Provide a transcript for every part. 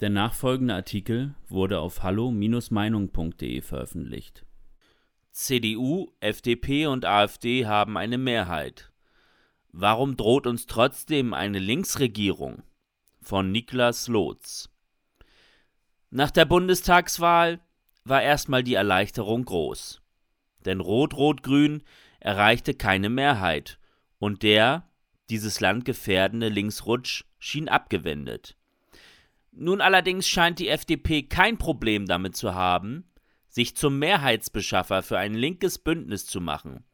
Der nachfolgende Artikel wurde auf hallo-meinung.de veröffentlicht. CDU, FDP und AfD haben eine Mehrheit. Warum droht uns trotzdem eine Linksregierung? Von Niklas Lotz. Nach der Bundestagswahl war erstmal die Erleichterung groß. Denn Rot-Rot-Grün erreichte keine Mehrheit und der dieses Land gefährdende Linksrutsch schien abgewendet. Nun allerdings scheint die FDP kein Problem damit zu haben, sich zum Mehrheitsbeschaffer für ein linkes Bündnis zu machen.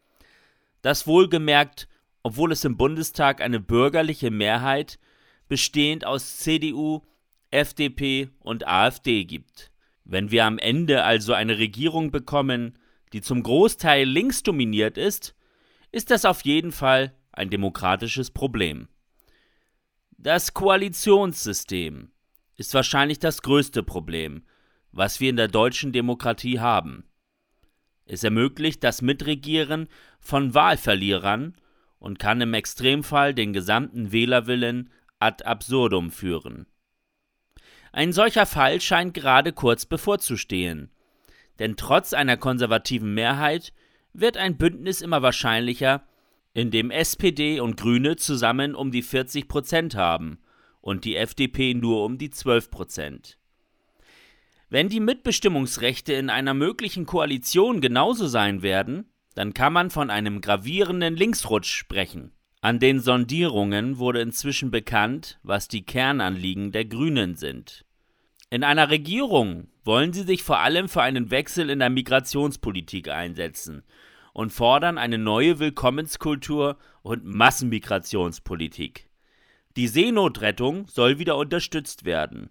Das wohlgemerkt, obwohl es im Bundestag eine bürgerliche Mehrheit bestehend aus CDU, FDP und AfD gibt. Wenn wir am Ende also eine Regierung bekommen, die zum Großteil links dominiert ist, ist das auf jeden Fall ein demokratisches Problem. Das Koalitionssystem ist wahrscheinlich das größte Problem, was wir in der deutschen Demokratie haben. Es ermöglicht das Mitregieren von Wahlverlierern und kann im Extremfall den gesamten Wählerwillen ad absurdum führen. Ein solcher Fall scheint gerade kurz bevorzustehen, denn trotz einer konservativen Mehrheit wird ein Bündnis immer wahrscheinlicher, in dem SPD und Grüne zusammen um die 40 Prozent haben und die FDP nur um die 12 Prozent. Wenn die Mitbestimmungsrechte in einer möglichen Koalition genauso sein werden, dann kann man von einem gravierenden Linksrutsch sprechen. An den Sondierungen wurde inzwischen bekannt, was die Kernanliegen der Grünen sind. In einer Regierung wollen sie sich vor allem für einen Wechsel in der Migrationspolitik einsetzen und fordern eine neue Willkommenskultur und Massenmigrationspolitik. Die Seenotrettung soll wieder unterstützt werden.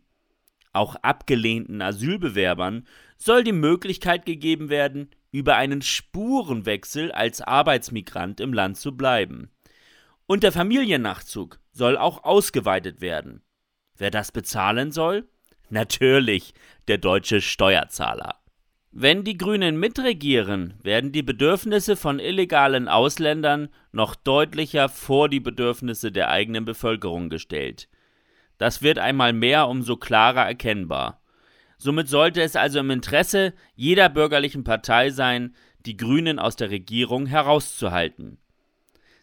Auch abgelehnten Asylbewerbern soll die Möglichkeit gegeben werden, über einen Spurenwechsel als Arbeitsmigrant im Land zu bleiben. Und der Familiennachzug soll auch ausgeweitet werden. Wer das bezahlen soll? Natürlich der deutsche Steuerzahler. Wenn die Grünen mitregieren, werden die Bedürfnisse von illegalen Ausländern noch deutlicher vor die Bedürfnisse der eigenen Bevölkerung gestellt. Das wird einmal mehr umso klarer erkennbar. Somit sollte es also im Interesse jeder bürgerlichen Partei sein, die Grünen aus der Regierung herauszuhalten.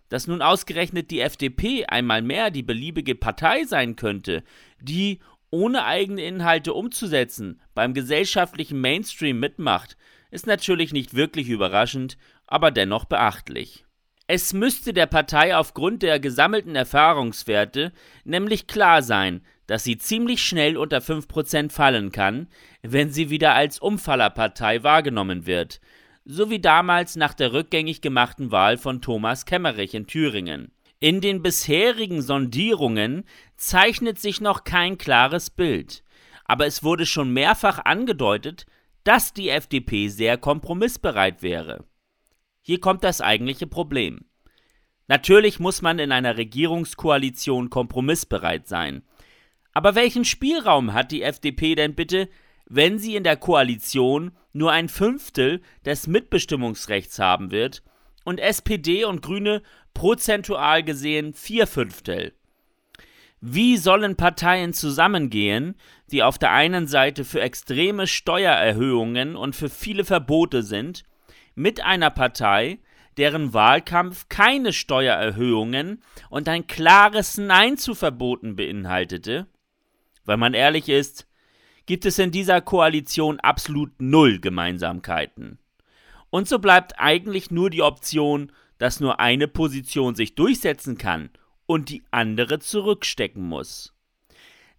Dass nun ausgerechnet die FDP einmal mehr die beliebige Partei sein könnte, die ohne eigene Inhalte umzusetzen, beim gesellschaftlichen Mainstream mitmacht, ist natürlich nicht wirklich überraschend, aber dennoch beachtlich. Es müsste der Partei aufgrund der gesammelten Erfahrungswerte nämlich klar sein, dass sie ziemlich schnell unter 5% fallen kann, wenn sie wieder als Umfallerpartei wahrgenommen wird, so wie damals nach der rückgängig gemachten Wahl von Thomas Kemmerich in Thüringen. In den bisherigen Sondierungen zeichnet sich noch kein klares Bild, aber es wurde schon mehrfach angedeutet, dass die FDP sehr kompromissbereit wäre. Hier kommt das eigentliche Problem. Natürlich muss man in einer Regierungskoalition kompromissbereit sein. Aber welchen Spielraum hat die FDP denn bitte, wenn sie in der Koalition nur ein Fünftel des Mitbestimmungsrechts haben wird und SPD und Grüne prozentual gesehen vier Fünftel. Wie sollen Parteien zusammengehen, die auf der einen Seite für extreme Steuererhöhungen und für viele Verbote sind, mit einer Partei, deren Wahlkampf keine Steuererhöhungen und ein klares Nein zu Verboten beinhaltete? Wenn man ehrlich ist, gibt es in dieser Koalition absolut null Gemeinsamkeiten. Und so bleibt eigentlich nur die Option, dass nur eine Position sich durchsetzen kann und die andere zurückstecken muss.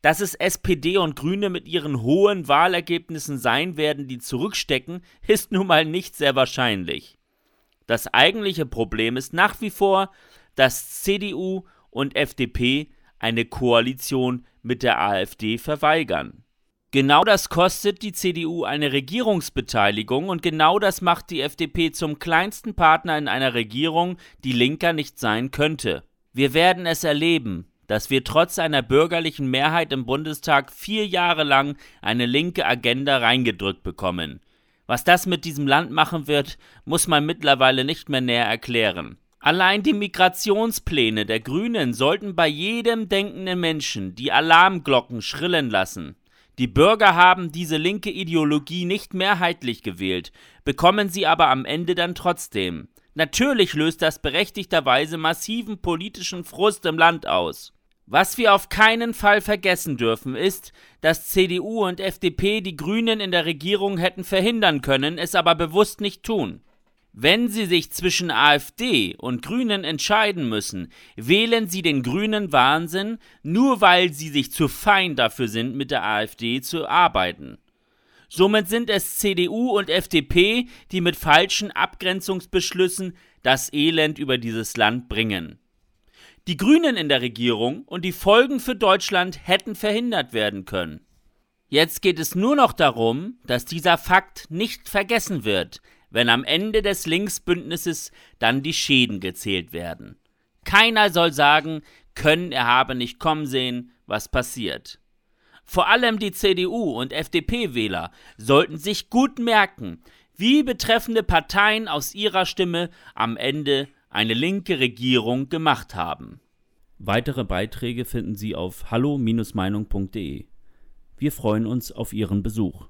Dass es SPD und Grüne mit ihren hohen Wahlergebnissen sein werden, die zurückstecken, ist nun mal nicht sehr wahrscheinlich. Das eigentliche Problem ist nach wie vor, dass CDU und FDP eine Koalition mit der AfD verweigern. Genau das kostet die CDU eine Regierungsbeteiligung und genau das macht die FDP zum kleinsten Partner in einer Regierung, die linker nicht sein könnte. Wir werden es erleben, dass wir trotz einer bürgerlichen Mehrheit im Bundestag vier Jahre lang eine linke Agenda reingedrückt bekommen. Was das mit diesem Land machen wird, muss man mittlerweile nicht mehr näher erklären. Allein die Migrationspläne der Grünen sollten bei jedem denkenden Menschen die Alarmglocken schrillen lassen. Die Bürger haben diese linke Ideologie nicht mehrheitlich gewählt, bekommen sie aber am Ende dann trotzdem. Natürlich löst das berechtigterweise massiven politischen Frust im Land aus. Was wir auf keinen Fall vergessen dürfen, ist, dass CDU und FDP die Grünen in der Regierung hätten verhindern können, es aber bewusst nicht tun. Wenn Sie sich zwischen AfD und Grünen entscheiden müssen, wählen Sie den grünen Wahnsinn, nur weil Sie sich zu fein dafür sind, mit der AfD zu arbeiten. Somit sind es CDU und FDP, die mit falschen Abgrenzungsbeschlüssen das Elend über dieses Land bringen. Die Grünen in der Regierung und die Folgen für Deutschland hätten verhindert werden können. Jetzt geht es nur noch darum, dass dieser Fakt nicht vergessen wird, wenn am Ende des Linksbündnisses dann die Schäden gezählt werden. Keiner soll sagen, können er habe nicht kommen sehen, was passiert. Vor allem die CDU und FDP-Wähler sollten sich gut merken, wie betreffende Parteien aus ihrer Stimme am Ende eine linke Regierung gemacht haben. Weitere Beiträge finden Sie auf hallo-meinung.de. Wir freuen uns auf Ihren Besuch.